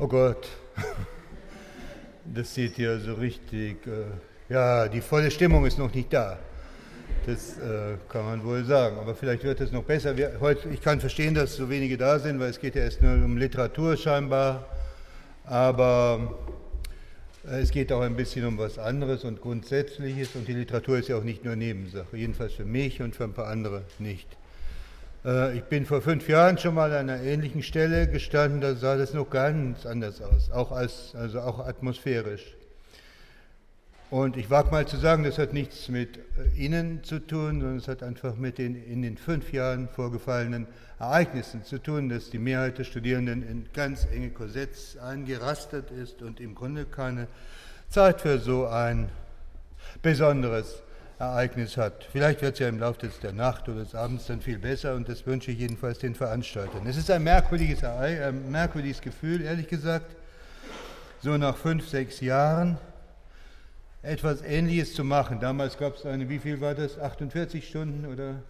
Oh Gott, das sieht ja so richtig, äh, ja, die volle Stimmung ist noch nicht da. Das äh, kann man wohl sagen, aber vielleicht wird es noch besser. Wir, heute, ich kann verstehen, dass so wenige da sind, weil es geht ja erst nur um Literatur scheinbar, aber äh, es geht auch ein bisschen um was anderes und Grundsätzliches und die Literatur ist ja auch nicht nur Nebensache, jedenfalls für mich und für ein paar andere nicht. Äh, ich bin vor fünf Jahren schon mal an einer ähnlichen Stelle gestanden, da sah das noch ganz anders aus, auch, als, also auch atmosphärisch. Und ich wage mal zu sagen, das hat nichts mit äh, Ihnen zu tun, sondern es hat einfach mit den in den fünf Jahren vorgefallenen Ereignissen zu tun, dass die Mehrheit der Studierenden in ganz enge Korsetts eingerastet ist und im Grunde keine Zeit für so ein besonderes Ereignis hat. Vielleicht wird es ja im Laufe der Nacht oder des Abends dann viel besser und das wünsche ich jedenfalls den Veranstaltern. Es ist ein merkwürdiges, ein merkwürdiges Gefühl, ehrlich gesagt, so nach fünf, sechs Jahren etwas Ähnliches zu machen. Damals gab es eine, wie viel war das, 48 Stunden oder?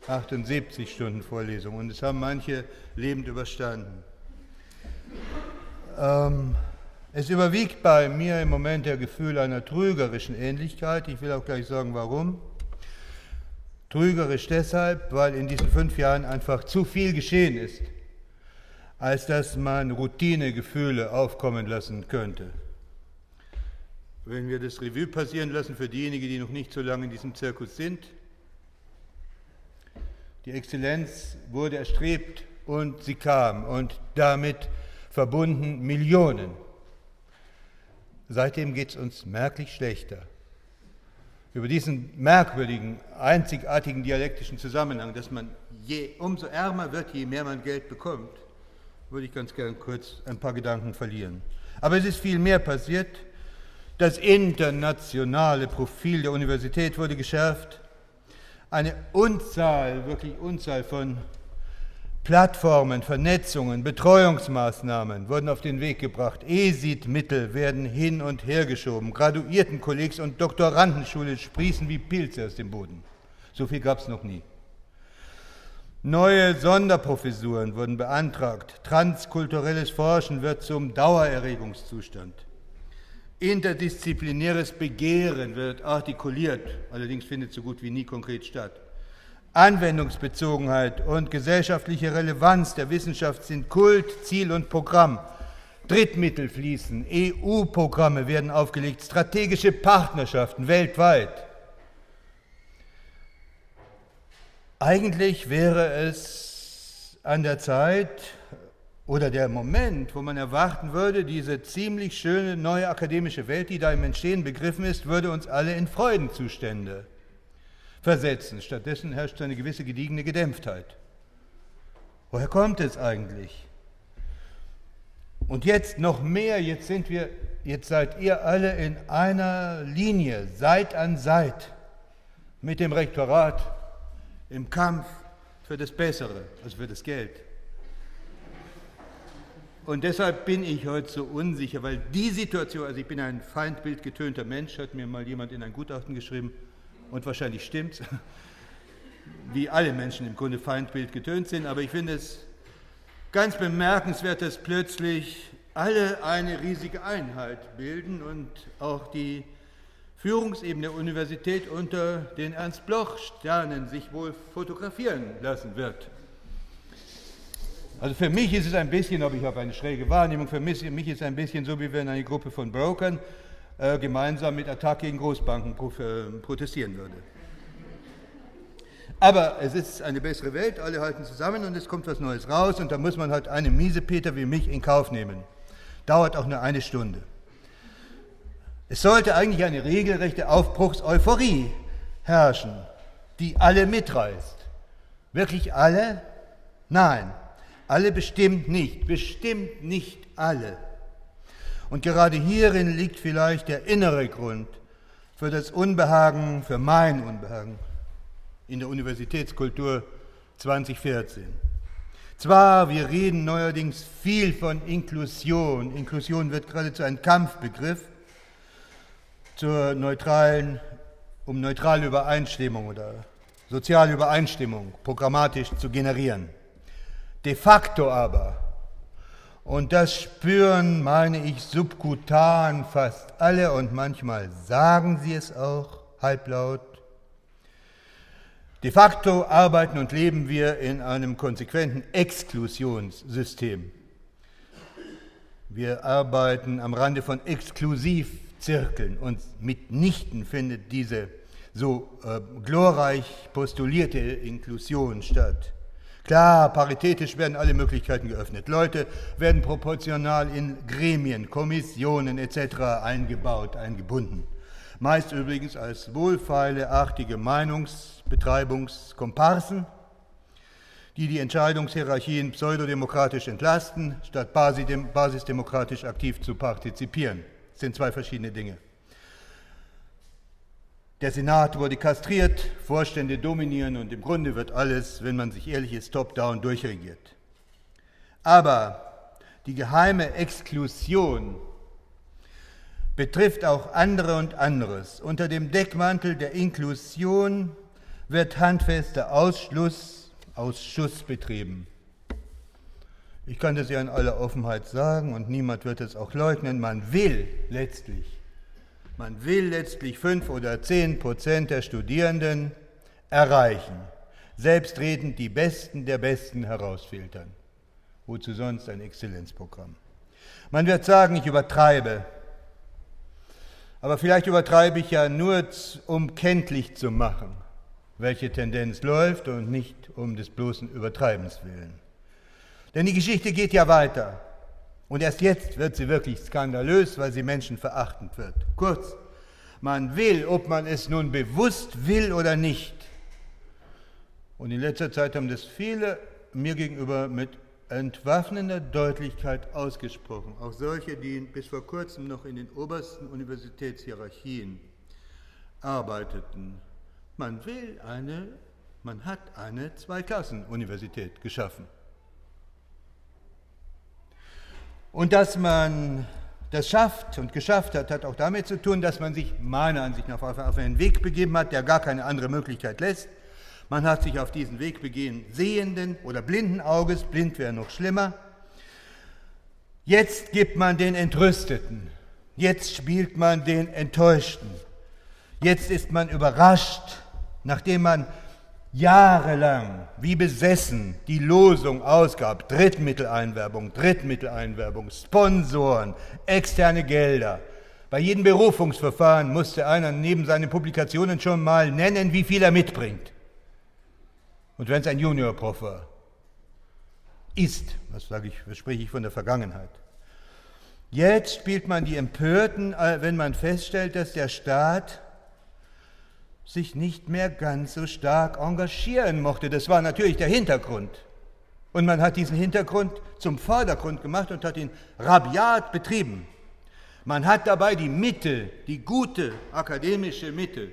78. 78 Stunden Vorlesung und es haben manche lebend überstanden. Ähm, es überwiegt bei mir im Moment der Gefühl einer trügerischen Ähnlichkeit. Ich will auch gleich sagen, warum. Trügerisch deshalb, weil in diesen fünf Jahren einfach zu viel geschehen ist, als dass man Routinegefühle aufkommen lassen könnte. Wenn wir das Revue passieren lassen für diejenigen, die noch nicht so lange in diesem Zirkus sind, die Exzellenz wurde erstrebt und sie kam und damit verbunden Millionen Seitdem geht es uns merklich schlechter. Über diesen merkwürdigen, einzigartigen dialektischen Zusammenhang, dass man je, umso ärmer wird, je mehr man Geld bekommt, würde ich ganz gern kurz ein paar Gedanken verlieren. Aber es ist viel mehr passiert. Das internationale Profil der Universität wurde geschärft. Eine Unzahl, wirklich Unzahl von Plattformen, Vernetzungen, Betreuungsmaßnahmen wurden auf den Weg gebracht. ESIT-Mittel werden hin und her geschoben. Graduiertenkollegs- und Doktorandenschule sprießen wie Pilze aus dem Boden. So viel gab es noch nie. Neue Sonderprofessuren wurden beantragt. Transkulturelles Forschen wird zum Dauererregungszustand. Interdisziplinäres Begehren wird artikuliert, allerdings findet so gut wie nie konkret statt. Anwendungsbezogenheit und gesellschaftliche Relevanz der Wissenschaft sind Kult, Ziel und Programm. Drittmittel fließen, EU-Programme werden aufgelegt, strategische Partnerschaften weltweit. Eigentlich wäre es an der Zeit oder der Moment, wo man erwarten würde, diese ziemlich schöne neue akademische Welt, die da im Entstehen begriffen ist, würde uns alle in Freudenzustände versetzen. Stattdessen herrscht eine gewisse gediegene Gedämpftheit. Woher kommt es eigentlich? Und jetzt noch mehr, jetzt sind wir, jetzt seid ihr alle in einer Linie, Seit an Seit, mit dem Rektorat im Kampf für das Bessere, also für das Geld. Und deshalb bin ich heute so unsicher, weil die Situation, also ich bin ein feindbildgetönter Mensch, hat mir mal jemand in ein Gutachten geschrieben, und wahrscheinlich stimmt, wie alle Menschen im Grunde Feindbild getönt sind, aber ich finde es ganz bemerkenswert, dass plötzlich alle eine riesige Einheit bilden und auch die Führungsebene der Universität unter den Ernst-Bloch-Sternen sich wohl fotografieren lassen wird. Also für mich ist es ein bisschen, ob ich habe eine schräge Wahrnehmung, für mich, ist es ein bisschen so, wie wenn eine Gruppe von Brokern äh, gemeinsam mit Attac gegen Großbanken äh, protestieren würde. Aber es ist eine bessere Welt, alle halten zusammen und es kommt was Neues raus und da muss man halt einen Miesepeter wie mich in Kauf nehmen. Dauert auch nur eine Stunde. Es sollte eigentlich eine regelrechte Aufbruchseuphorie herrschen, die alle mitreißt. Wirklich alle? Nein, alle bestimmt nicht, bestimmt nicht alle. Und gerade hierin liegt vielleicht der innere Grund für das Unbehagen, für mein Unbehagen in der Universitätskultur 2014. Zwar, wir reden neuerdings viel von Inklusion. Inklusion wird geradezu ein Kampfbegriff zur neutralen, um neutrale Übereinstimmung oder soziale Übereinstimmung programmatisch zu generieren. De facto aber Und das spüren, meine ich, subkutan fast alle und manchmal sagen sie es auch halblaut. De facto arbeiten und leben wir in einem konsequenten Exklusionssystem. Wir arbeiten am Rande von Exklusivzirkeln und mitnichten findet diese so äh, glorreich postulierte Inklusion statt. Klar, paritätisch werden alle Möglichkeiten geöffnet. Leute werden proportional in Gremien, Kommissionen etc. eingebaut, eingebunden. Meist übrigens als wohlfeile, artige Meinungsbetreibungskomparsen, die die Entscheidungshierarchien pseudodemokratisch entlasten, statt basisdemokratisch aktiv zu partizipieren. Das sind zwei verschiedene Dinge. Der Senat wurde kastriert, Vorstände dominieren und im Grunde wird alles, wenn man sich ehrlich ist, top-down durchregiert. Aber die geheime Exklusion betrifft auch andere und anderes. Unter dem Deckmantel der Inklusion wird handfester Ausschluss, Ausschuss betrieben. Ich kann das ja in aller Offenheit sagen und niemand wird es auch leugnen. Man will letztlich man will letztlich fünf oder zehn Prozent der Studierenden erreichen, selbstredend die Besten der Besten herausfiltern. Wozu sonst ein Exzellenzprogramm? Man wird sagen, ich übertreibe. Aber vielleicht übertreibe ich ja nur, um kenntlich zu machen, welche Tendenz läuft und nicht um des bloßen Übertreibens willen. Denn die Geschichte geht ja weiter. Und erst jetzt wird sie wirklich skandalös, weil sie menschenverachtend wird. Kurz, man will, ob man es nun bewusst will oder nicht. Und in letzter Zeit haben das viele mir gegenüber mit entwaffnender Deutlichkeit ausgesprochen. Auch solche, die bis vor kurzem noch in den obersten Universitätshierarchien arbeiteten. Man will eine, man hat eine Zweiklassenuniversität geschaffen. Und dass man das schafft und geschafft hat, hat auch damit zu tun, dass man sich meiner Ansicht nach auf einen Weg begeben hat, der gar keine andere Möglichkeit lässt. Man hat sich auf diesen Weg begeben, sehenden oder blinden Auges, blind wäre noch schlimmer. Jetzt gibt man den Entrüsteten, jetzt spielt man den Enttäuschten, jetzt ist man überrascht, nachdem man jahrelang wie besessen die Losung ausgab, Drittmitteleinwerbung, Drittmitteleinwerbung, Sponsoren, externe Gelder. Bei jedem Berufungsverfahren musste einer neben seinen Publikationen schon mal nennen, wie viel er mitbringt. Und wenn es ein Juniorprof war, ist, was sage ich, was spreche ich von der Vergangenheit. Jetzt spielt man die Empörten, äh, wenn man feststellt, dass der Staat sich nicht mehr ganz so stark engagieren mochte. Das war natürlich der Hintergrund. Und man hat diesen Hintergrund zum Vordergrund gemacht und hat ihn rabiat betrieben. Man hat dabei die Mitte, die gute akademische Mitte,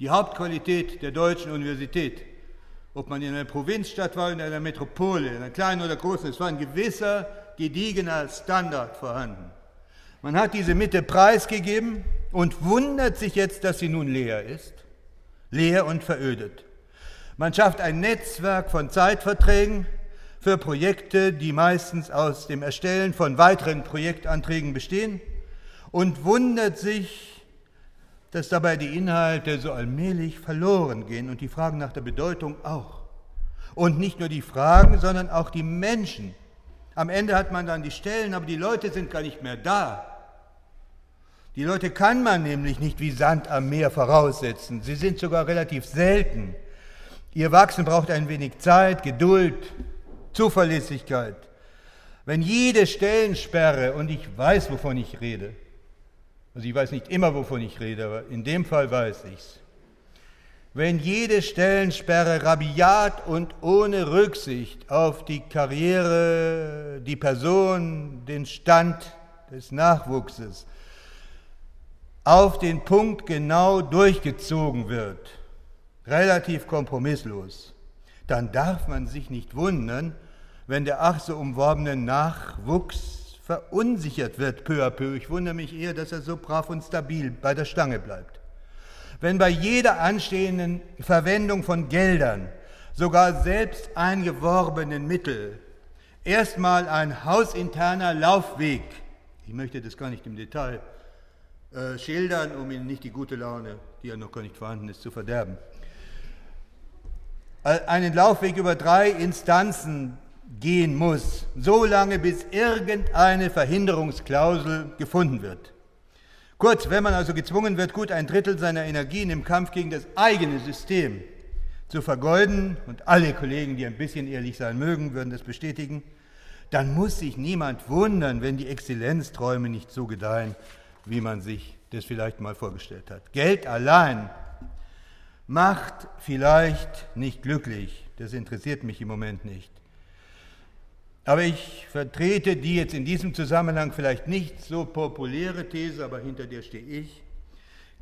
die Hauptqualität der deutschen Universität, ob man in einer Provinzstadt war, in einer Metropole, in einer kleinen oder großen, es war ein gewisser, gediegener Standard vorhanden. Man hat diese Mitte preisgegeben und wundert sich jetzt, dass sie nun leer ist leer und verödet. Man schafft ein Netzwerk von Zeitverträgen für Projekte, die meistens aus dem Erstellen von weiteren Projektanträgen bestehen und wundert sich, dass dabei die Inhalte so allmählich verloren gehen und die Fragen nach der Bedeutung auch. Und nicht nur die Fragen, sondern auch die Menschen. Am Ende hat man dann die Stellen, aber die Leute sind gar nicht mehr da. Die Leute kann man nämlich nicht wie Sand am Meer voraussetzen. Sie sind sogar relativ selten. Ihr Wachsen braucht ein wenig Zeit, Geduld, Zuverlässigkeit. Wenn jede Stellensperre, und ich weiß, wovon ich rede, also ich weiß nicht immer, wovon ich rede, aber in dem Fall weiß ich's. Wenn jede Stellensperre rabiat und ohne Rücksicht auf die Karriere, die Person, den Stand des Nachwuchses, auf den Punkt genau durchgezogen wird, relativ kompromisslos, dann darf man sich nicht wundern, wenn der ach so umworbene Nachwuchs verunsichert wird peu à peu. Ich wundere mich eher, dass er so brav und stabil bei der Stange bleibt. Wenn bei jeder anstehenden Verwendung von Geldern, sogar selbst eingeworbenen Mittel, Erstmal ein hausinterner Laufweg. Ich möchte das gar nicht im Detail äh, schildern, um Ihnen nicht die gute Laune, die ja noch gar nicht vorhanden ist, zu verderben. Äh, einen Laufweg über drei Instanzen gehen muss, so lange bis irgendeine Verhinderungsklausel gefunden wird. Kurz, wenn man also gezwungen wird, gut ein Drittel seiner Energien im Kampf gegen das eigene System zu vergeuden, und alle Kollegen, die ein bisschen ehrlich sein mögen, würden das bestätigen, dann muss sich niemand wundern, wenn die Exzellenzträume nicht so gedeihen, wie man sich das vielleicht mal vorgestellt hat. Geld allein macht vielleicht nicht glücklich, das interessiert mich im Moment nicht. Aber ich vertrete die jetzt in diesem Zusammenhang vielleicht nicht so populäre These, aber hinter der stehe ich.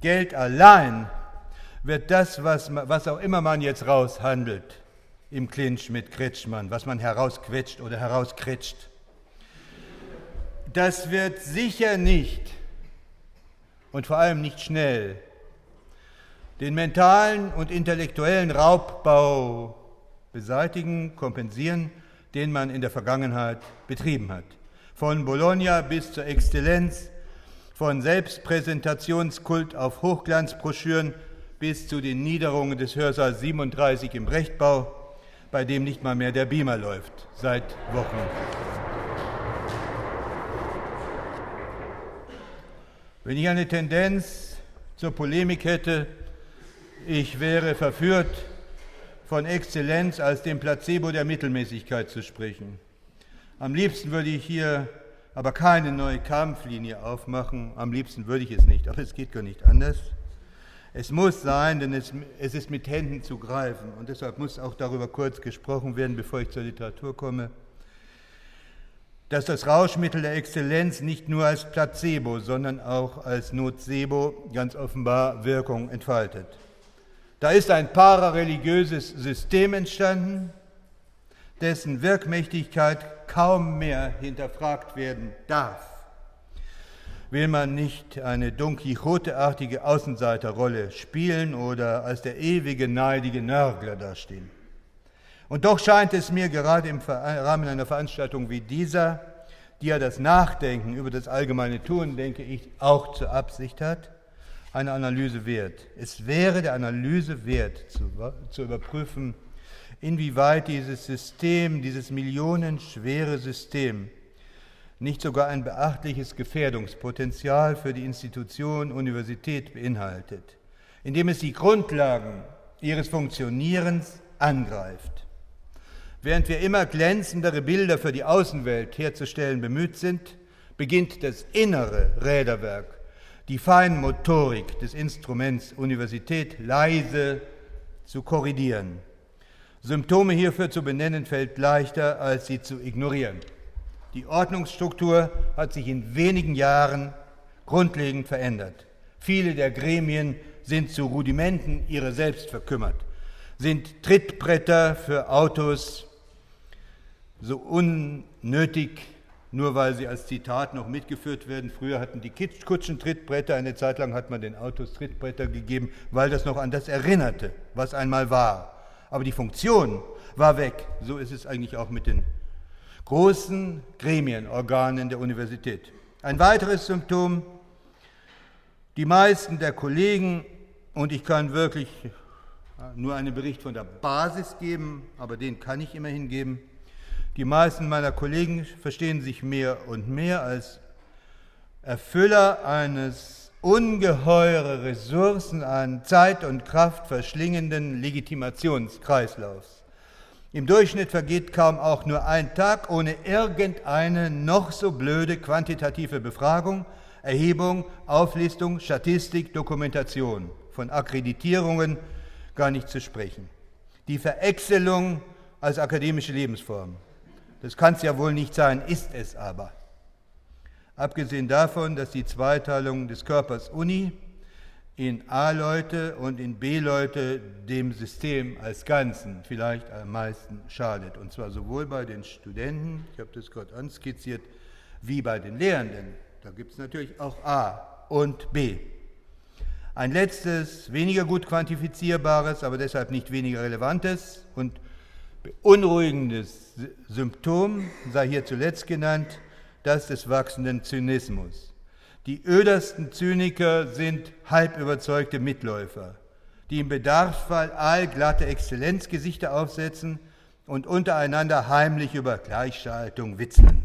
Geld allein wird das, was, was auch immer man jetzt raushandelt, im Clinch mit Kretschmann, was man herausquetscht oder herauskretscht, das wird sicher nicht und vor allem nicht schnell den mentalen und intellektuellen Raubbau beseitigen, kompensieren, den man in der Vergangenheit betrieben hat. Von Bologna bis zur Exzellenz, von Selbstpräsentationskult auf Hochglanzbroschüren bis zu den Niederungen des Hörsaals 37 im Rechtbau, bei dem nicht mal mehr der Beamer läuft, seit Wochen. Wenn ich eine Tendenz zur Polemik hätte, ich wäre verführt, von Exzellenz als dem Placebo der Mittelmäßigkeit zu sprechen. Am liebsten würde ich hier aber keine neue Kampflinie aufmachen, am liebsten würde ich es nicht, aber es geht gar nicht anders. Es muss sein, denn es, es ist mit Händen zu greifen. Und deshalb muss auch darüber kurz gesprochen werden, bevor ich zur Literatur komme, dass das Rauschmittel der Exzellenz nicht nur als Placebo, sondern auch als Nocebo ganz offenbar Wirkung entfaltet. Da ist ein parareligiöses System entstanden, dessen Wirkmächtigkeit kaum mehr hinterfragt werden darf will man nicht eine Don Quixote-artige Außenseiterrolle spielen oder als der ewige neidige Nörgler dastehen. Und doch scheint es mir gerade im Rahmen einer Veranstaltung wie dieser, die ja das Nachdenken über das allgemeine Tun, denke ich, auch zur Absicht hat, eine Analyse wert. Es wäre der Analyse wert, zu, zu überprüfen, inwieweit dieses System, dieses millionenschwere System, nicht sogar ein beachtliches Gefährdungspotenzial für die Institution Universität beinhaltet, indem es die Grundlagen ihres Funktionierens angreift. Während wir immer glänzendere Bilder für die Außenwelt herzustellen bemüht sind, beginnt das innere Räderwerk, die Feinmotorik des Instruments Universität leise zu korrigieren. Symptome hierfür zu benennen fällt leichter, als sie zu ignorieren. Die Ordnungsstruktur hat sich in wenigen Jahren grundlegend verändert. Viele der Gremien sind zu Rudimenten ihrer selbst verkümmert, sind Trittbretter für Autos so unnötig, nur weil sie als Zitat noch mitgeführt werden. Früher hatten die Kutschen Trittbretter, eine Zeit lang hat man den Autos Trittbretter gegeben, weil das noch an das erinnerte, was einmal war. Aber die Funktion war weg. So ist es eigentlich auch mit den großen Gremienorganen der Universität. Ein weiteres Symptom, die meisten der Kollegen, und ich kann wirklich nur einen Bericht von der Basis geben, aber den kann ich immerhin geben, die meisten meiner Kollegen verstehen sich mehr und mehr als Erfüller eines ungeheure Ressourcen an Zeit und Kraft verschlingenden Legitimationskreislaufs. Im Durchschnitt vergeht kaum auch nur ein Tag ohne irgendeine noch so blöde quantitative Befragung, Erhebung, Auflistung, Statistik, Dokumentation. Von Akkreditierungen gar nicht zu sprechen. Die Veräxelung als akademische Lebensform. Das kann es ja wohl nicht sein, ist es aber. Abgesehen davon, dass die Zweiteilung des Körpers Uni in A-Leute und in B-Leute dem System als Ganzen vielleicht am meisten schadet. Und zwar sowohl bei den Studenten, ich habe das gerade anskizziert, wie bei den Lehrenden. Da gibt es natürlich auch A und B. Ein letztes, weniger gut quantifizierbares, aber deshalb nicht weniger relevantes und Beunruhigendes Symptom sei hier zuletzt genannt, das des wachsenden Zynismus. Die ödersten Zyniker sind halb überzeugte Mitläufer, die im Bedarfsfall allglatte Exzellenzgesichter aufsetzen und untereinander heimlich über Gleichschaltung witzeln,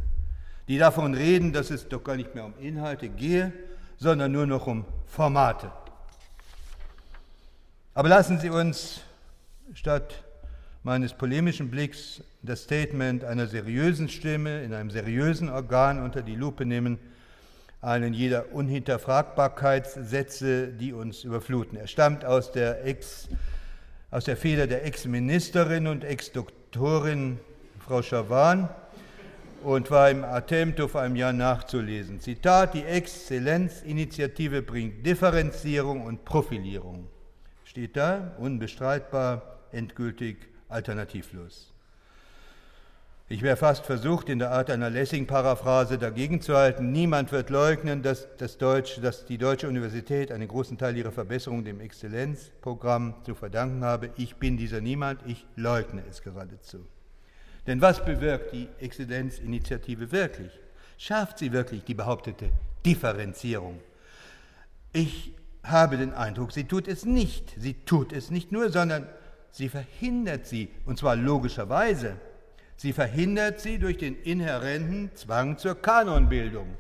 die davon reden, dass es doch gar nicht mehr um Inhalte gehe, sondern nur noch um Formate. Aber lassen Sie uns statt meines polemischen Blicks das Statement einer seriösen Stimme in einem seriösen Organ unter die Lupe nehmen, einen jeder Unhinterfragbarkeitssätze, die uns überfluten. Er stammt aus der, Ex, aus der Feder der Ex-Ministerin und Ex-Doktorin Frau Schawan und war im Attempto vor einem Jahr nachzulesen. Zitat, die Exzellenzinitiative bringt Differenzierung und Profilierung steht da, unbestreitbar, endgültig, alternativlos. Ich wäre fast versucht, in der Art einer Lessing-Paraphrase dagegen zu halten. Niemand wird leugnen, dass, das Deutsch, dass die Deutsche Universität einen großen Teil ihrer Verbesserung dem Exzellenzprogramm zu verdanken habe. Ich bin dieser Niemand, ich leugne es geradezu. Denn was bewirkt die Exzellenzinitiative wirklich? Schafft sie wirklich die behauptete Differenzierung? Ich habe den Eindruck, sie tut es nicht. Sie tut es nicht nur, sondern sie verhindert sie, und zwar logischerweise. Sie verhindert sie durch den inhärenten Zwang zur Kanonbildung.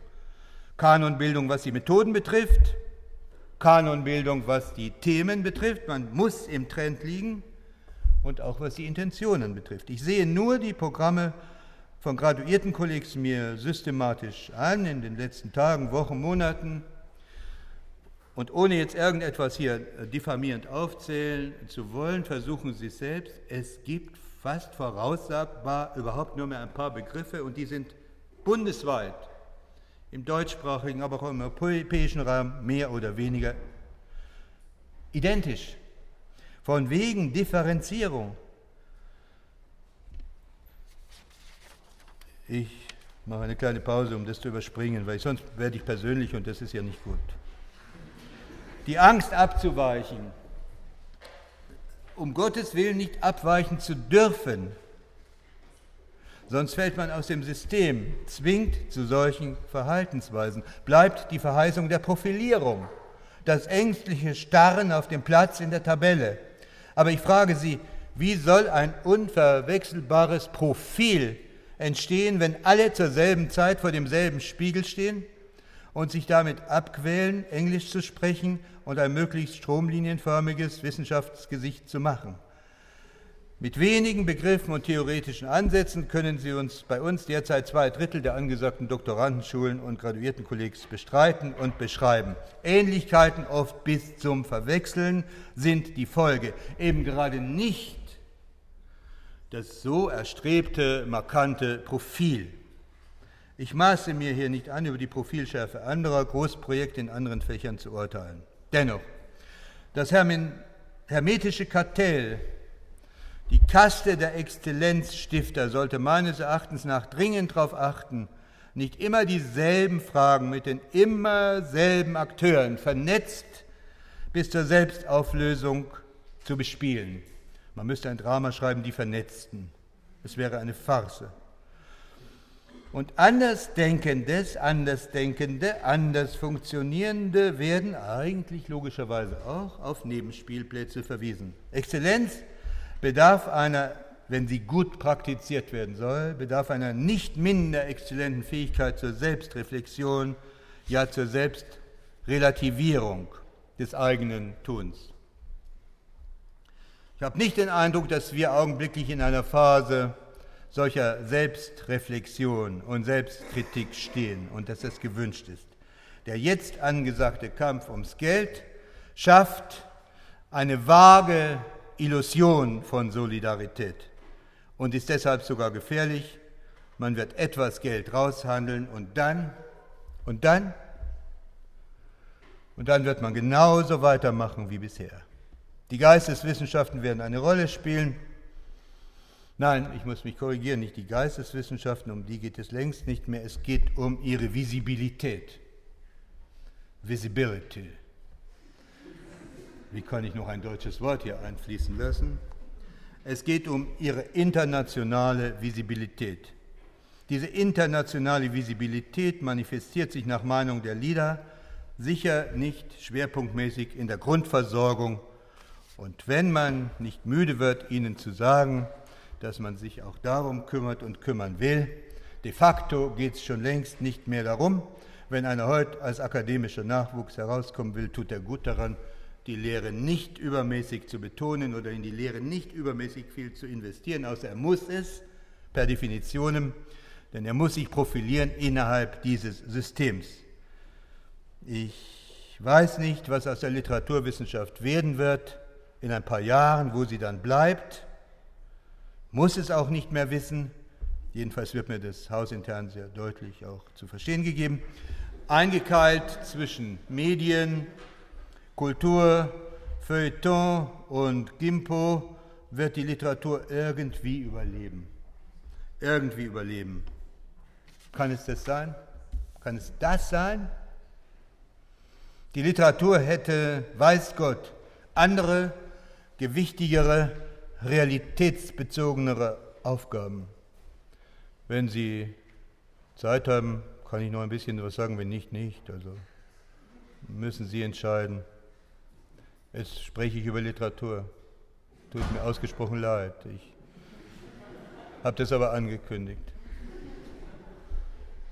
Kanonbildung, was die Methoden betrifft, Kanonbildung, was die Themen betrifft. Man muss im Trend liegen und auch was die Intentionen betrifft. Ich sehe nur die Programme von Graduiertenkollegs mir systematisch an in den letzten Tagen, Wochen, Monaten und ohne jetzt irgendetwas hier äh, diffamierend aufzählen zu wollen, versuchen Sie es selbst. Es gibt fast voraussagbar überhaupt nur mehr ein paar Begriffe und die sind bundesweit, im deutschsprachigen, aber auch im europäischen Rahmen mehr oder weniger identisch. Von wegen Differenzierung. Ich mache eine kleine Pause, um das zu überspringen, weil sonst werde ich persönlich und das ist ja nicht gut die Angst abzuweichen, um Gottes Willen nicht abweichen zu dürfen, sonst fällt man aus dem System, zwingt zu solchen Verhaltensweisen, bleibt die Verheißung der Profilierung, das ängstliche Starren auf dem Platz in der Tabelle. Aber ich frage Sie, wie soll ein unverwechselbares Profil entstehen, wenn alle zur selben Zeit vor demselben Spiegel stehen und sich damit abquälen, Englisch zu sprechen und ein möglichst stromlinienförmiges Wissenschaftsgesicht zu machen. Mit wenigen Begriffen und theoretischen Ansätzen können Sie uns bei uns derzeit zwei Drittel der angesagten Doktorandenschulen und Graduiertenkollegs bestreiten und beschreiben. Ähnlichkeiten, oft bis zum Verwechseln, sind die Folge. Eben gerade nicht das so erstrebte, markante Profil. Ich maße mir hier nicht an, über die Profilschärfe anderer Großprojekte in anderen Fächern zu urteilen. Dennoch, das hermetische Kartell, die Kaste der Exzellenzstifter sollte meines Erachtens nach dringend darauf achten, nicht immer dieselben Fragen mit den immer selben Akteuren vernetzt bis zur Selbstauflösung zu bespielen. Man müsste ein Drama schreiben, die Vernetzten. Es wäre eine Farce. Und Andersdenkendes, Andersdenkende, anders Funktionierende werden eigentlich logischerweise auch auf Nebenspielplätze verwiesen. Exzellenz bedarf einer, wenn sie gut praktiziert werden soll, bedarf einer nicht minder exzellenten Fähigkeit zur Selbstreflexion, ja zur Selbstrelativierung des eigenen Tuns. Ich habe nicht den Eindruck, dass wir augenblicklich in einer Phase solcher Selbstreflexion und Selbstkritik stehen und dass das gewünscht ist. Der jetzt angesagte Kampf ums Geld schafft eine vage Illusion von Solidarität und ist deshalb sogar gefährlich. Man wird etwas Geld raushandeln und dann, und dann, und dann wird man genauso weitermachen wie bisher. Die Geisteswissenschaften werden eine Rolle spielen. Nein, ich muss mich korrigieren, nicht die Geisteswissenschaften, um die geht es längst nicht mehr, es geht um ihre Visibilität. Visibility. Wie kann ich noch ein deutsches Wort hier einfließen lassen? Es geht um ihre internationale Visibilität. Diese internationale Visibilität manifestiert sich nach Meinung der Lieder sicher nicht schwerpunktmäßig in der Grundversorgung. Und wenn man nicht müde wird, ihnen zu sagen, dass man sich auch darum kümmert und kümmern will, de facto geht es schon längst nicht mehr darum. Wenn einer heute als akademischer Nachwuchs herauskommen will, tut er gut daran, die Lehre nicht übermäßig zu betonen oder in die Lehre nicht übermäßig viel zu investieren, außer er muss es per Definition, denn er muss sich profilieren innerhalb dieses Systems. Ich weiß nicht, was aus der Literaturwissenschaft werden wird in ein paar Jahren, wo sie dann bleibt, muss es auch nicht mehr wissen. Jedenfalls wird mir das hausintern sehr deutlich auch zu verstehen gegeben. Eingekeilt zwischen Medien, Kultur, Feuilleton und Gimpo wird die Literatur irgendwie überleben. Irgendwie überleben. Kann es das sein? Kann es das sein? Die Literatur hätte, weiß Gott, andere, gewichtigere, realitätsbezogenere Aufgaben. Wenn Sie Zeit haben, kann ich noch ein bisschen was sagen, wenn nicht, nicht. Also müssen Sie entscheiden. Jetzt spreche ich über Literatur. Tut mir ausgesprochen leid. Ich habe das aber angekündigt.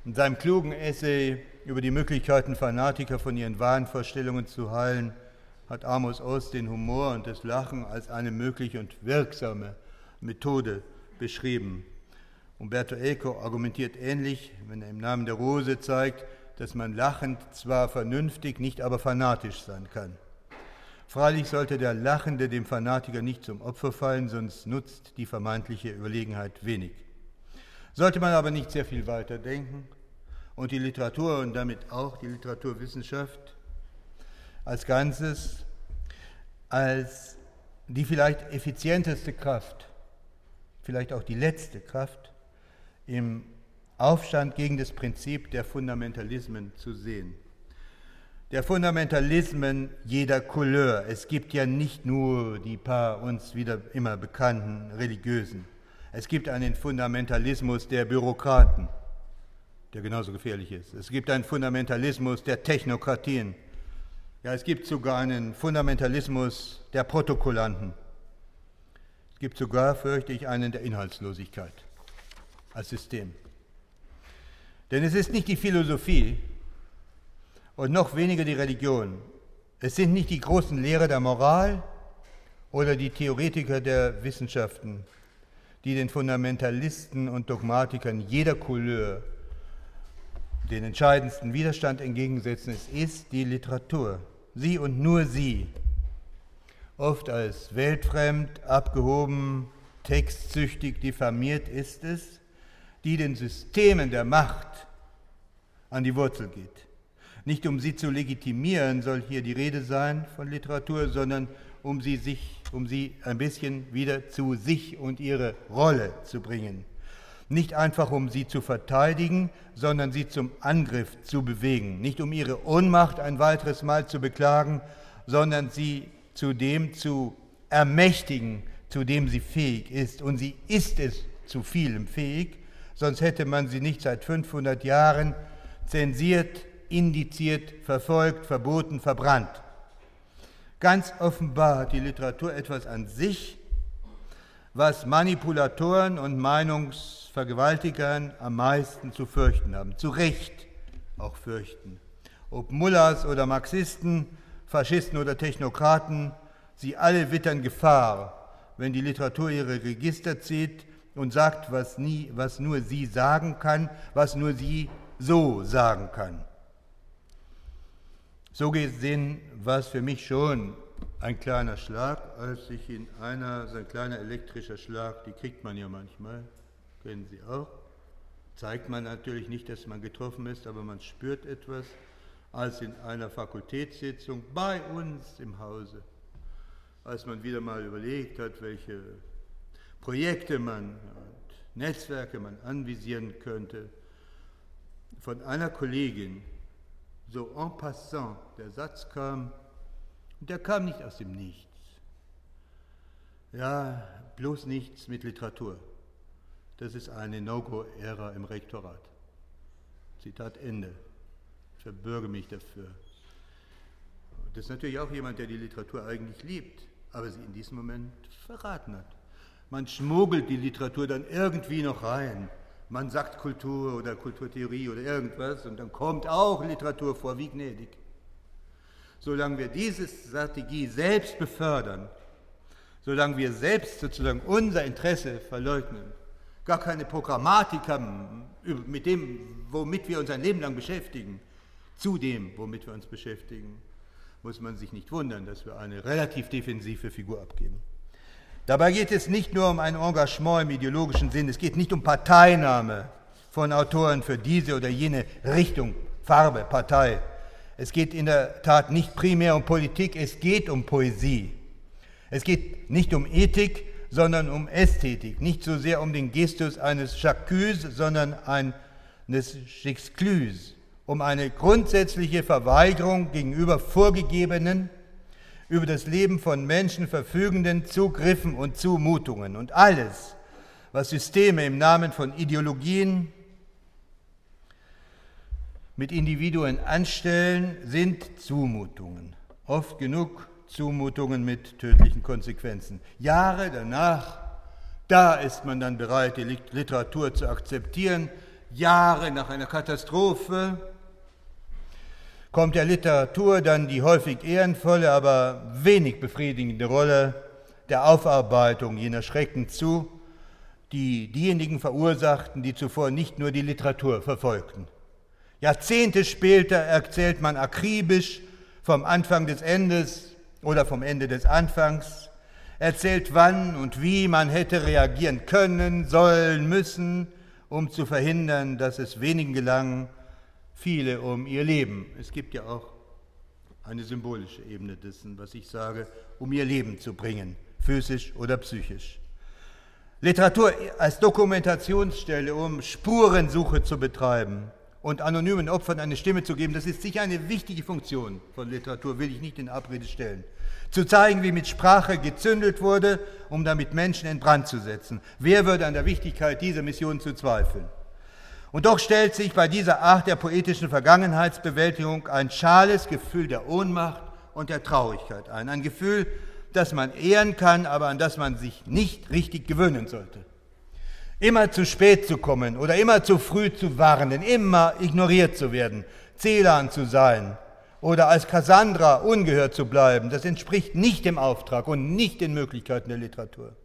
In seinem klugen Essay über die Möglichkeiten Fanatiker von ihren Wahnvorstellungen zu heilen, hat Amos Oz den Humor und das Lachen als eine mögliche und wirksame Methode beschrieben. Umberto Eco argumentiert ähnlich, wenn er im Namen der Rose zeigt, dass man lachend zwar vernünftig, nicht aber fanatisch sein kann. Freilich sollte der Lachende dem Fanatiker nicht zum Opfer fallen, sonst nutzt die vermeintliche Überlegenheit wenig. Sollte man aber nicht sehr viel weiter denken und die Literatur und damit auch die Literaturwissenschaft als Ganzes als die vielleicht effizienteste Kraft, vielleicht auch die letzte Kraft im Aufstand gegen das Prinzip der Fundamentalismen zu sehen der Fundamentalismen jeder Couleur. Es gibt ja nicht nur die paar uns wieder immer bekannten religiösen. Es gibt einen Fundamentalismus der Bürokraten, der genauso gefährlich ist. Es gibt einen Fundamentalismus der Technokratien. Ja, es gibt sogar einen Fundamentalismus der Protokollanten. Es gibt sogar, fürchte ich, einen der Inhaltslosigkeit als System. Denn es ist nicht die Philosophie, und noch weniger die Religion. Es sind nicht die großen Lehrer der Moral oder die Theoretiker der Wissenschaften, die den Fundamentalisten und Dogmatikern jeder Couleur den entscheidendsten Widerstand entgegensetzen. Es ist die Literatur. Sie und nur sie, oft als weltfremd, abgehoben, textsüchtig diffamiert ist es, die den Systemen der Macht an die Wurzel geht. Nicht um sie zu legitimieren soll hier die Rede sein von Literatur, sondern um sie, sich, um sie ein bisschen wieder zu sich und ihre Rolle zu bringen. Nicht einfach um sie zu verteidigen, sondern sie zum Angriff zu bewegen. Nicht um ihre Ohnmacht ein weiteres Mal zu beklagen, sondern sie zu dem zu ermächtigen, zu dem sie fähig ist. Und sie ist es zu vielem fähig, sonst hätte man sie nicht seit 500 Jahren zensiert, indiziert, verfolgt, verboten, verbrannt. Ganz offenbar hat die Literatur etwas an sich, was Manipulatoren und Meinungsvergewaltigern am meisten zu fürchten haben, zu Recht auch fürchten. Ob Mullahs oder Marxisten, Faschisten oder Technokraten, sie alle wittern Gefahr, wenn die Literatur ihre Register zieht und sagt, was, nie, was nur sie sagen kann, was nur sie so sagen kann. So gesehen war es für mich schon ein kleiner Schlag, als ich in einer, so ein kleiner elektrischer Schlag, die kriegt man ja manchmal, kennen Sie auch, zeigt man natürlich nicht, dass man getroffen ist, aber man spürt etwas, als in einer Fakultätssitzung bei uns im Hause, als man wieder mal überlegt hat, welche Projekte man und Netzwerke man anvisieren könnte, von einer Kollegin, so en passant der Satz kam, und der kam nicht aus dem Nichts. Ja, bloß nichts mit Literatur. Das ist eine No-Go-Ära im Rektorat. Zitat Ende. Ich verbürge mich dafür. Das ist natürlich auch jemand, der die Literatur eigentlich liebt, aber sie in diesem Moment verraten hat. Man schmuggelt die Literatur dann irgendwie noch rein. Man sagt Kultur oder Kulturtheorie oder irgendwas und dann kommt auch Literatur vor, wie gnädig. Solange wir diese Strategie selbst befördern, solange wir selbst sozusagen unser Interesse verleugnen, gar keine Programmatik haben mit dem, womit wir uns ein Leben lang beschäftigen, zu dem, womit wir uns beschäftigen, muss man sich nicht wundern, dass wir eine relativ defensive Figur abgeben. Dabei geht es nicht nur um ein Engagement im ideologischen Sinn, es geht nicht um Parteinahme von Autoren für diese oder jene Richtung, Farbe, Partei. Es geht in der Tat nicht primär um Politik, es geht um Poesie. Es geht nicht um Ethik, sondern um Ästhetik, nicht so sehr um den Gestus eines Chacus, sondern eines Exclus, um eine grundsätzliche Verweigerung gegenüber vorgegebenen, über das Leben von Menschen verfügenden Zugriffen und Zumutungen. Und alles, was Systeme im Namen von Ideologien mit Individuen anstellen, sind Zumutungen. Oft genug Zumutungen mit tödlichen Konsequenzen. Jahre danach, da ist man dann bereit, die Literatur zu akzeptieren. Jahre nach einer Katastrophe kommt der Literatur dann die häufig ehrenvolle, aber wenig befriedigende Rolle der Aufarbeitung jener Schrecken zu, die diejenigen verursachten, die zuvor nicht nur die Literatur verfolgten. Jahrzehnte später erzählt man akribisch vom Anfang des Endes oder vom Ende des Anfangs, erzählt wann und wie man hätte reagieren können, sollen, müssen, um zu verhindern, dass es wenigen gelang, viele um ihr Leben. Es gibt ja auch eine symbolische Ebene dessen, was ich sage, um ihr Leben zu bringen, physisch oder psychisch. Literatur als Dokumentationsstelle, um Spurensuche zu betreiben, und anonymen Opfern eine Stimme zu geben, das ist sicher eine wichtige Funktion von Literatur, will ich nicht in Abrede stellen. Zu zeigen, wie mit Sprache gezündelt wurde, um damit Menschen in Brand zu setzen. Wer würde an der Wichtigkeit dieser Mission zu zweifeln? Und doch stellt sich bei dieser Art der poetischen Vergangenheitsbewältigung ein schales Gefühl der Ohnmacht und der Traurigkeit ein. Ein Gefühl, das man ehren kann, aber an das man sich nicht richtig gewöhnen sollte immer zu spät zu kommen oder immer zu früh zu warnen, immer ignoriert zu werden, Zählern zu sein oder als Cassandra ungehört zu bleiben, das entspricht nicht dem Auftrag und nicht den Möglichkeiten der Literatur.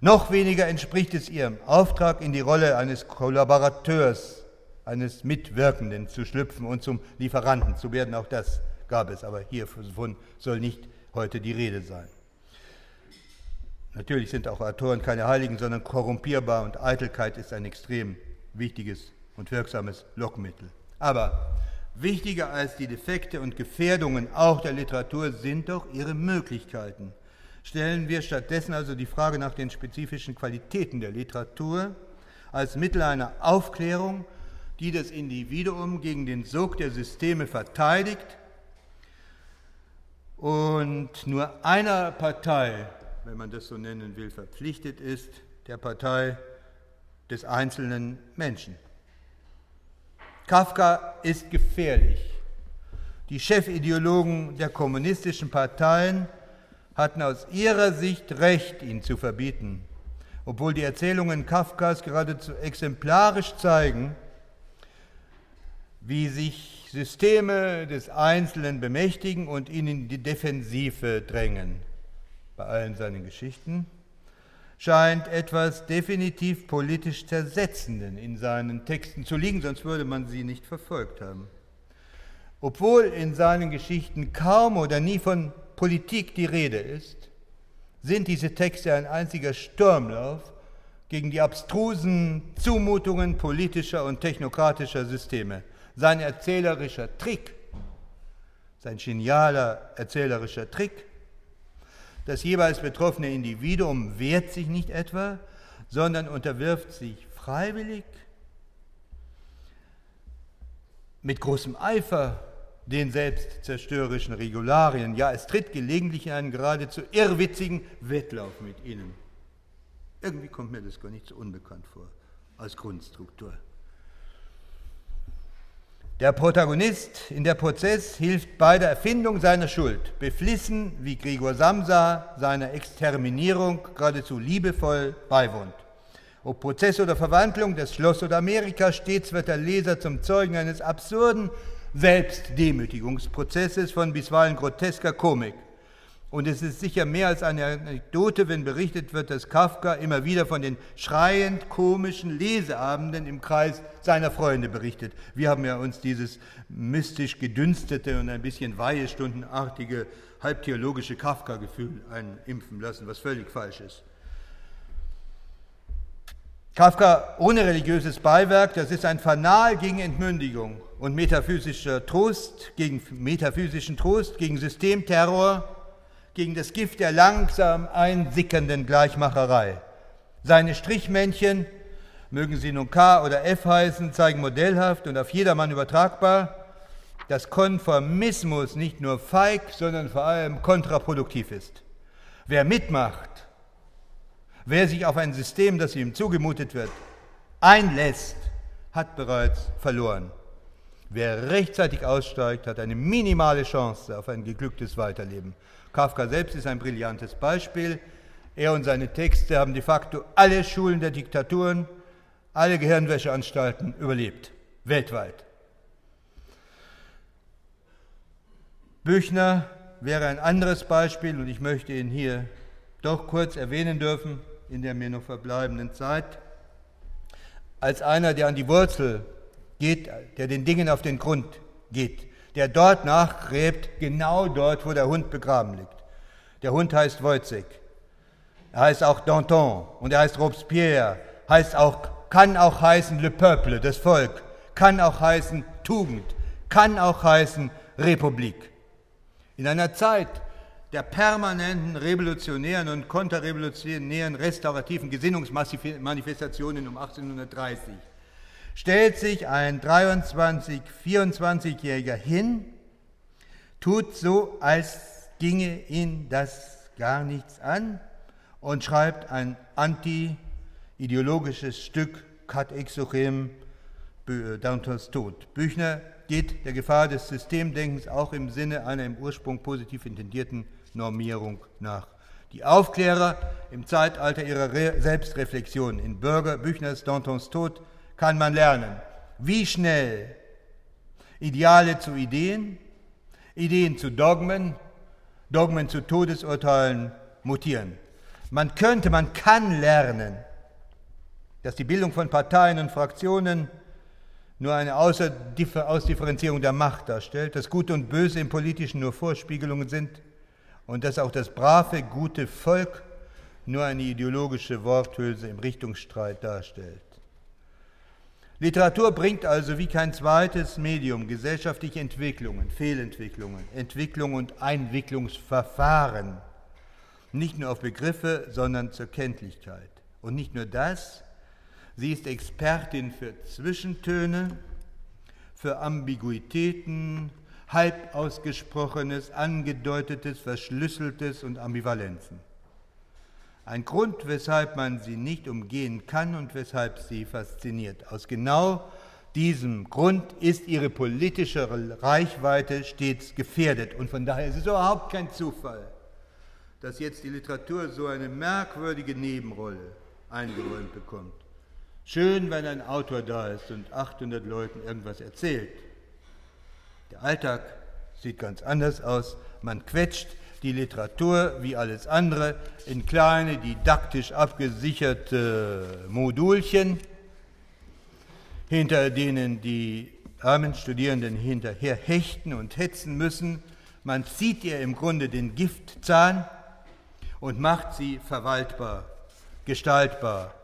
Noch weniger entspricht es ihrem Auftrag, in die Rolle eines Kollaborateurs, eines Mitwirkenden zu schlüpfen und zum Lieferanten zu werden. Auch das gab es, aber hiervon soll nicht heute die Rede sein. Natürlich sind auch Autoren keine Heiligen, sondern korrumpierbar und Eitelkeit ist ein extrem wichtiges und wirksames Lockmittel. Aber wichtiger als die Defekte und Gefährdungen auch der Literatur sind doch ihre Möglichkeiten. Stellen wir stattdessen also die Frage nach den spezifischen Qualitäten der Literatur als Mittel einer Aufklärung, die das Individuum gegen den Sog der Systeme verteidigt und nur einer Partei wenn man das so nennen will, verpflichtet ist, der Partei des einzelnen Menschen. Kafka ist gefährlich. Die Chefideologen der kommunistischen Parteien hatten aus ihrer Sicht recht, ihn zu verbieten, obwohl die Erzählungen Kafkas geradezu exemplarisch zeigen, wie sich Systeme des Einzelnen bemächtigen und ihn in die Defensive drängen bei allen seinen Geschichten, scheint etwas definitiv politisch Zersetzenden in seinen Texten zu liegen, sonst würde man sie nicht verfolgt haben. Obwohl in seinen Geschichten kaum oder nie von Politik die Rede ist, sind diese Texte ein einziger Sturmlauf gegen die abstrusen Zumutungen politischer und technokratischer Systeme. Sein erzählerischer Trick, sein genialer erzählerischer Trick das jeweils betroffene Individuum wehrt sich nicht etwa, sondern unterwirft sich freiwillig mit großem Eifer den selbstzerstörerischen Regularien. Ja, es tritt gelegentlich in einen geradezu irrwitzigen Wettlauf mit ihnen. Irgendwie kommt mir das gar nicht so unbekannt vor als Grundstruktur. Der Protagonist in der Prozess hilft bei der Erfindung seiner Schuld, beflissen, wie Gregor Samsa seiner Exterminierung geradezu liebevoll beiwohnt. Ob Prozess oder Verwandlung, das Schloss oder Amerika, stets wird der Leser zum Zeugen eines absurden Selbstdemütigungsprozesses von bisweilen grotesker Komik. Und es ist sicher mehr als eine Anekdote, wenn berichtet wird, dass Kafka immer wieder von den schreiend komischen Leseabenden im Kreis seiner Freunde berichtet. Wir haben ja uns dieses mystisch gedünstete und ein bisschen weihestundenartige, halbtheologische Kafka-Gefühl einimpfen lassen, was völlig falsch ist. Kafka ohne religiöses Beiwerk, das ist ein Fanal gegen Entmündigung und metaphysischer Trost, gegen metaphysischen Trost, gegen Systemterror, gegen das Gift der langsam einsickernden Gleichmacherei. Seine Strichmännchen, mögen sie nun K oder F heißen, zeigen modellhaft und auf jedermann übertragbar, dass Konformismus nicht nur feig, sondern vor allem kontraproduktiv ist. Wer mitmacht, wer sich auf ein System, das ihm zugemutet wird, einlässt, hat bereits verloren. Wer rechtzeitig aussteigt, hat eine minimale Chance auf ein geglücktes Weiterleben. Kafka selbst ist ein brillantes Beispiel. Er und seine Texte haben de facto alle Schulen der Diktaturen, alle Gehirnwäscheanstalten überlebt, weltweit. Büchner wäre ein anderes Beispiel und ich möchte ihn hier doch kurz erwähnen dürfen in der mir noch verbleibenden Zeit, als einer, der an die Wurzel geht, der den Dingen auf den Grund geht der dort nachgräbt, genau dort, wo der Hund begraben liegt. Der Hund heißt Wojcik. Er heißt auch Danton und er heißt Robespierre, heißt auch, kann auch heißen Le Peuple, das Volk, kann auch heißen Tugend, kann auch heißen Republik. In einer Zeit der permanenten revolutionären und konterrevolutionären restaurativen Gesinnungsmanifestationen um 1830 stellt sich ein 23, 24-Jähriger hin, tut so, als ginge ihn das gar nichts an und schreibt ein anti-ideologisches Stück Kat Exochem Dantons Tod. Büchner geht der Gefahr des Systemdenkens auch im Sinne einer im Ursprung positiv intendierten Normierung nach. Die Aufklärer im Zeitalter ihrer Selbstreflexion in Bürger Büchners Dantons Tod kann man lernen, wie schnell Ideale zu Ideen, Ideen zu Dogmen, Dogmen zu Todesurteilen mutieren. Man könnte, man kann lernen, dass die Bildung von Parteien und Fraktionen nur eine Ausdifferenzierung der Macht darstellt, dass Gute und Böse im Politischen nur Vorspiegelungen sind und dass auch das brave, gute Volk nur eine ideologische Worthülse im Richtungsstreit darstellt. Literatur bringt also wie kein zweites Medium gesellschaftliche Entwicklungen, Fehlentwicklungen, Entwicklung und Einwicklungsverfahren nicht nur auf Begriffe, sondern zur Kenntlichkeit. Und nicht nur das, sie ist Expertin für Zwischentöne, für Ambiguitäten, halb ausgesprochenes, angedeutetes, verschlüsseltes und Ambivalenzen. Ein Grund, weshalb man sie nicht umgehen kann und weshalb sie fasziniert. Aus genau diesem Grund ist ihre politische Reichweite stets gefährdet. Und von daher ist es überhaupt kein Zufall, dass jetzt die Literatur so eine merkwürdige Nebenrolle eingeräumt bekommt. Schön, wenn ein Autor da ist und 800 Leuten irgendwas erzählt. Der Alltag sieht ganz anders aus. Man quetscht die Literatur wie alles andere in kleine, didaktisch abgesicherte Modulchen, hinter denen die armen Studierenden hinterher hechten und hetzen müssen. Man zieht ihr im Grunde den Giftzahn und macht sie verwaltbar, gestaltbar.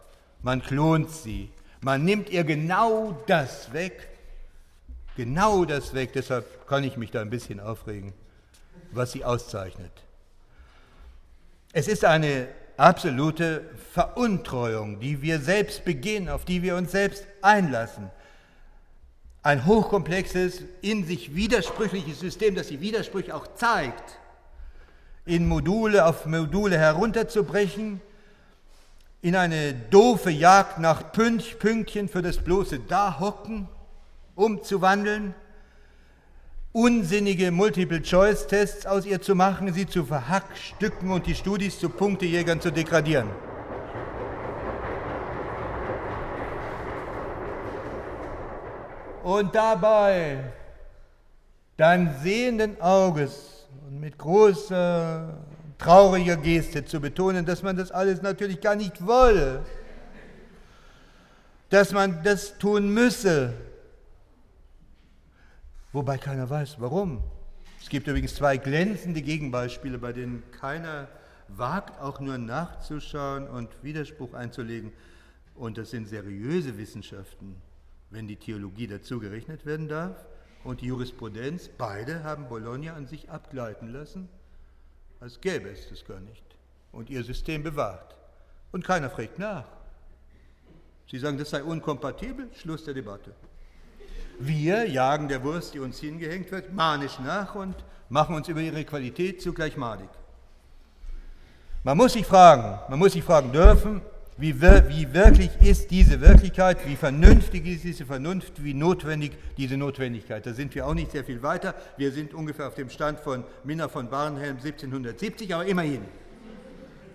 Man klont sie. Man nimmt ihr genau das weg, genau das weg, deshalb kann ich mich da ein bisschen aufregen was sie auszeichnet. Es ist eine absolute Veruntreuung, die wir selbst begehen, auf die wir uns selbst einlassen. ein hochkomplexes, in sich widersprüchliches System, das die Widersprüche auch zeigt, in Module auf Module herunterzubrechen, in eine doofe Jagd nach Pünktchen für das bloße Dahocken umzuwandeln, unsinnige Multiple-Choice-Tests aus ihr zu machen, sie zu verhackstücken und die Studis zu Punktejägern zu degradieren. Und dabei dann sehenden Auges und mit großer, trauriger Geste zu betonen, dass man das alles natürlich gar nicht wolle, dass man das tun müsse, wobei keiner weiß, warum. Es gibt übrigens zwei glänzende Gegenbeispiele, bei denen keiner wagt, auch nur nachzuschauen und Widerspruch einzulegen. Und das sind seriöse Wissenschaften, wenn die Theologie dazu gerechnet werden darf und die Jurisprudenz. Beide haben Bologna an sich abgleiten lassen, als gäbe es das gar nicht. Und ihr System bewahrt. Und keiner fragt nach. Sie sagen, das sei unkompatibel, Schluss der Debatte. Wir jagen der Wurst, die uns hingehängt wird, manisch nach und machen uns über ihre Qualität zugleich madig. Man muss sich fragen, man muss sich fragen dürfen, wie, wie wirklich ist diese Wirklichkeit, wie vernünftig ist diese Vernunft, wie notwendig diese Notwendigkeit. Da sind wir auch nicht sehr viel weiter. Wir sind ungefähr auf dem Stand von Minna von Barnhelm 1770, aber immerhin.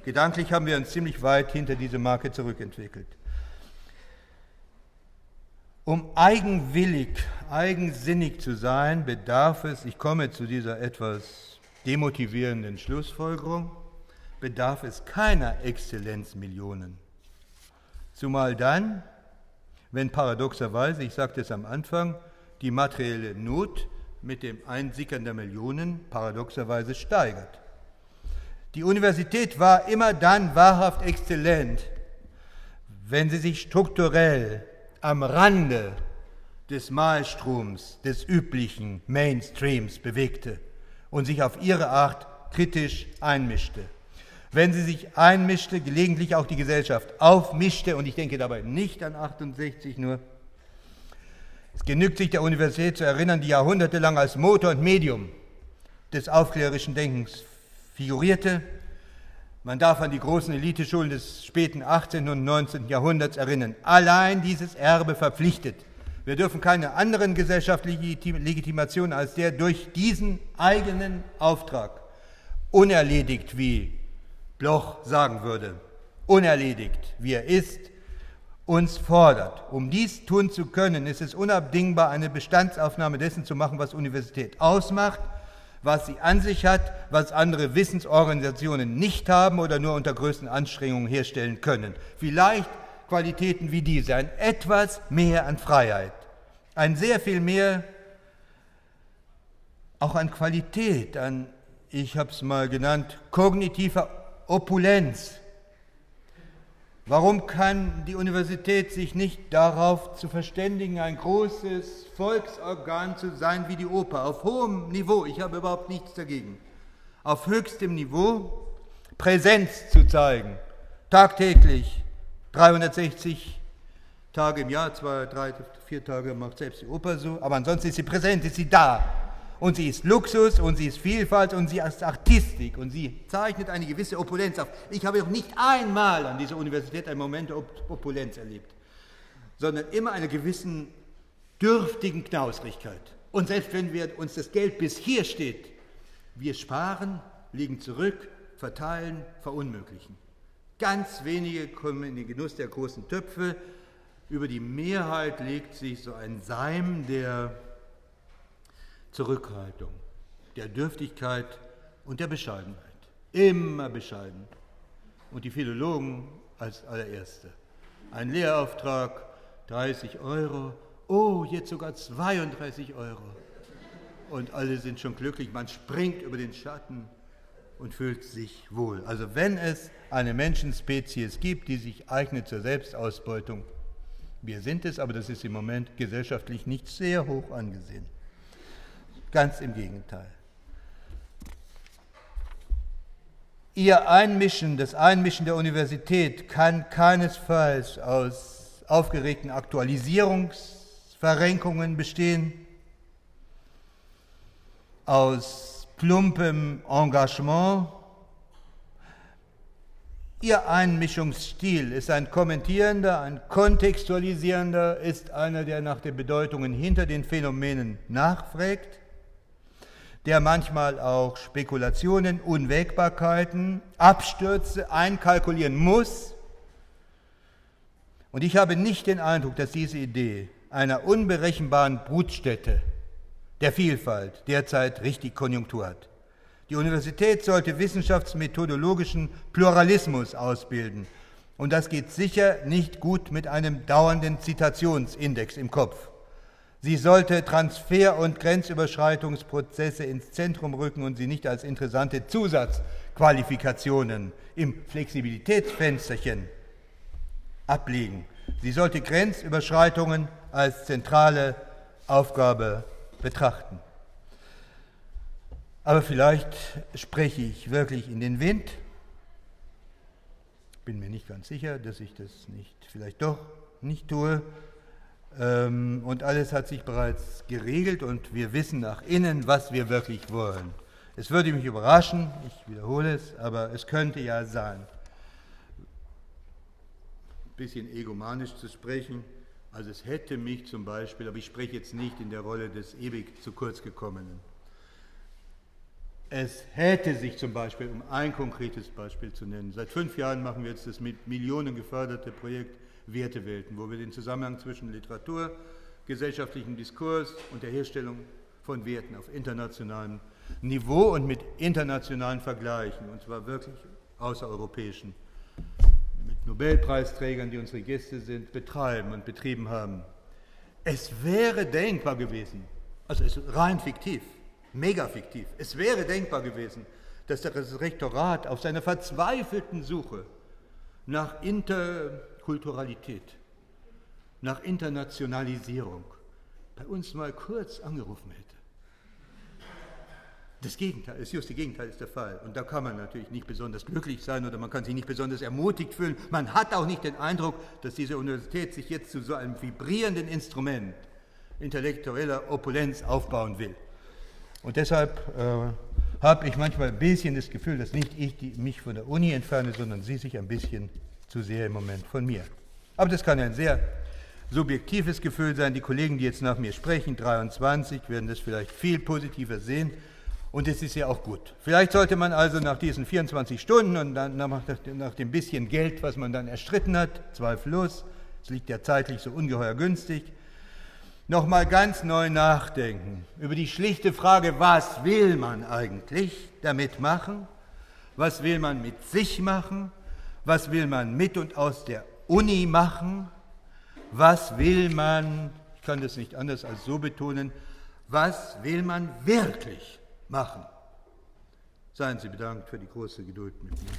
Gedanklich haben wir uns ziemlich weit hinter diese Marke zurückentwickelt. Um eigenwillig, eigensinnig zu sein, bedarf es, ich komme zu dieser etwas demotivierenden Schlussfolgerung, bedarf es keiner Exzellenzmillionen. Zumal dann, wenn paradoxerweise, ich sagte es am Anfang, die materielle Not mit dem Einsickern der Millionen paradoxerweise steigert. Die Universität war immer dann wahrhaft exzellent, wenn sie sich strukturell am Rande des Malstroms, des üblichen Mainstreams bewegte und sich auf ihre Art kritisch einmischte. Wenn sie sich einmischte, gelegentlich auch die Gesellschaft aufmischte, und ich denke dabei nicht an 68 nur, es genügt sich der Universität zu erinnern, die jahrhundertelang als Motor und Medium des aufklärerischen Denkens figurierte, man darf an die großen Eliteschulen des späten 18. und 19. Jahrhunderts erinnern. Allein dieses Erbe verpflichtet. Wir dürfen keine anderen gesellschaftlichen Legitimationen als der durch diesen eigenen Auftrag unerledigt, wie Bloch sagen würde, unerledigt, wie er ist, uns fordert. Um dies tun zu können, ist es unabdingbar, eine Bestandsaufnahme dessen zu machen, was Universität ausmacht was sie an sich hat, was andere Wissensorganisationen nicht haben oder nur unter größten Anstrengungen herstellen können. Vielleicht Qualitäten wie diese, ein etwas mehr an Freiheit, ein sehr viel mehr auch an Qualität, an, ich habe es mal genannt, kognitiver Opulenz, Warum kann die Universität sich nicht darauf zu verständigen, ein großes Volksorgan zu sein wie die Oper, auf hohem Niveau, ich habe überhaupt nichts dagegen, auf höchstem Niveau Präsenz zu zeigen, tagtäglich, 360 Tage im Jahr, zwei, drei, vier Tage macht selbst die Oper so, aber ansonsten ist sie präsent, ist sie da, und sie ist Luxus und sie ist Vielfalt und sie ist Artistik und sie zeichnet eine gewisse Opulenz auf. Ich habe noch nicht einmal an dieser Universität einen Moment der Opulenz erlebt, sondern immer einer gewissen dürftigen Knausrigkeit. Und selbst wenn wir uns das Geld bis hier steht, wir sparen, legen zurück, verteilen, verunmöglichen. Ganz wenige kommen in den Genuss der großen Töpfe. Über die Mehrheit legt sich so ein Seim der Zurückhaltung, der Dürftigkeit und der Bescheidenheit. Immer bescheiden. Und die Philologen als allererste. Ein Lehrauftrag, 30 Euro, oh, jetzt sogar 32 Euro. Und alle sind schon glücklich, man springt über den Schatten und fühlt sich wohl. Also wenn es eine Menschenspezies gibt, die sich eignet zur Selbstausbeutung, wir sind es, aber das ist im Moment gesellschaftlich nicht sehr hoch angesehen. Ganz im Gegenteil. Ihr Einmischen, das Einmischen der Universität kann keinesfalls aus aufgeregten Aktualisierungs Verrenkungen bestehen, aus plumpem Engagement. Ihr Einmischungsstil ist ein kommentierender, ein kontextualisierender, ist einer, der nach den Bedeutungen hinter den Phänomenen nachfragt, der manchmal auch Spekulationen, Unwägbarkeiten, Abstürze einkalkulieren muss. Und ich habe nicht den Eindruck, dass diese Idee einer unberechenbaren Brutstätte der Vielfalt derzeit richtig Konjunktur hat. Die Universität sollte wissenschaftsmethodologischen Pluralismus ausbilden. Und das geht sicher nicht gut mit einem dauernden Zitationsindex im Kopf. Sie sollte Transfer- und Grenzüberschreitungsprozesse ins Zentrum rücken und sie nicht als interessante Zusatzqualifikationen im Flexibilitätsfensterchen ablegen. Sie sollte Grenzüberschreitungen als zentrale Aufgabe betrachten. Aber vielleicht spreche ich wirklich in den Wind. Bin mir nicht ganz sicher, dass ich das nicht, vielleicht doch nicht tue. Ähm, und alles hat sich bereits geregelt und wir wissen nach innen, was wir wirklich wollen. Es würde mich überraschen, ich wiederhole es, aber es könnte ja sein. Ein bisschen egomanisch zu sprechen, also es hätte mich zum Beispiel, aber ich spreche jetzt nicht in der Rolle des ewig zu kurz gekommenen. Es hätte sich zum Beispiel, um ein konkretes Beispiel zu nennen, seit fünf Jahren machen wir jetzt das mit Millionen geförderte Projekt Wertewelten, wo wir den Zusammenhang zwischen Literatur, gesellschaftlichem Diskurs und der Herstellung von Werten auf internationalem Niveau und mit internationalen Vergleichen, und zwar wirklich außereuropäischen Nobelpreisträgern, die unsere Gäste sind, betreiben und betrieben haben. Es wäre denkbar gewesen, also es ist rein fiktiv, mega fiktiv, es wäre denkbar gewesen, dass das Rektorat auf seiner verzweifelten Suche nach Interkulturalität, nach Internationalisierung bei uns mal kurz angerufen hätte. Das Gegenteil, das just das Gegenteil ist der Fall. Und da kann man natürlich nicht besonders glücklich sein oder man kann sich nicht besonders ermutigt fühlen. Man hat auch nicht den Eindruck, dass diese Universität sich jetzt zu so einem vibrierenden Instrument intellektueller Opulenz aufbauen will. Und deshalb äh, habe ich manchmal ein bisschen das Gefühl, dass nicht ich die, mich von der Uni entferne, sondern sie sich ein bisschen zu sehr im Moment von mir. Aber das kann ein sehr subjektives Gefühl sein. Die Kollegen, die jetzt nach mir sprechen, 23, werden das vielleicht viel positiver sehen. Und es ist ja auch gut. Vielleicht sollte man also nach diesen 24 Stunden und dann nach, nach dem bisschen Geld, was man dann erstritten hat, zweifellos, es liegt ja zeitlich so ungeheuer günstig, nochmal ganz neu nachdenken über die schlichte Frage, was will man eigentlich damit machen? Was will man mit sich machen? was will man mit und aus der Uni machen, was will man, ich kann das nicht anders als so betonen, was will man wirklich machen. Seien Sie bedankt für die große Geduld mit mir.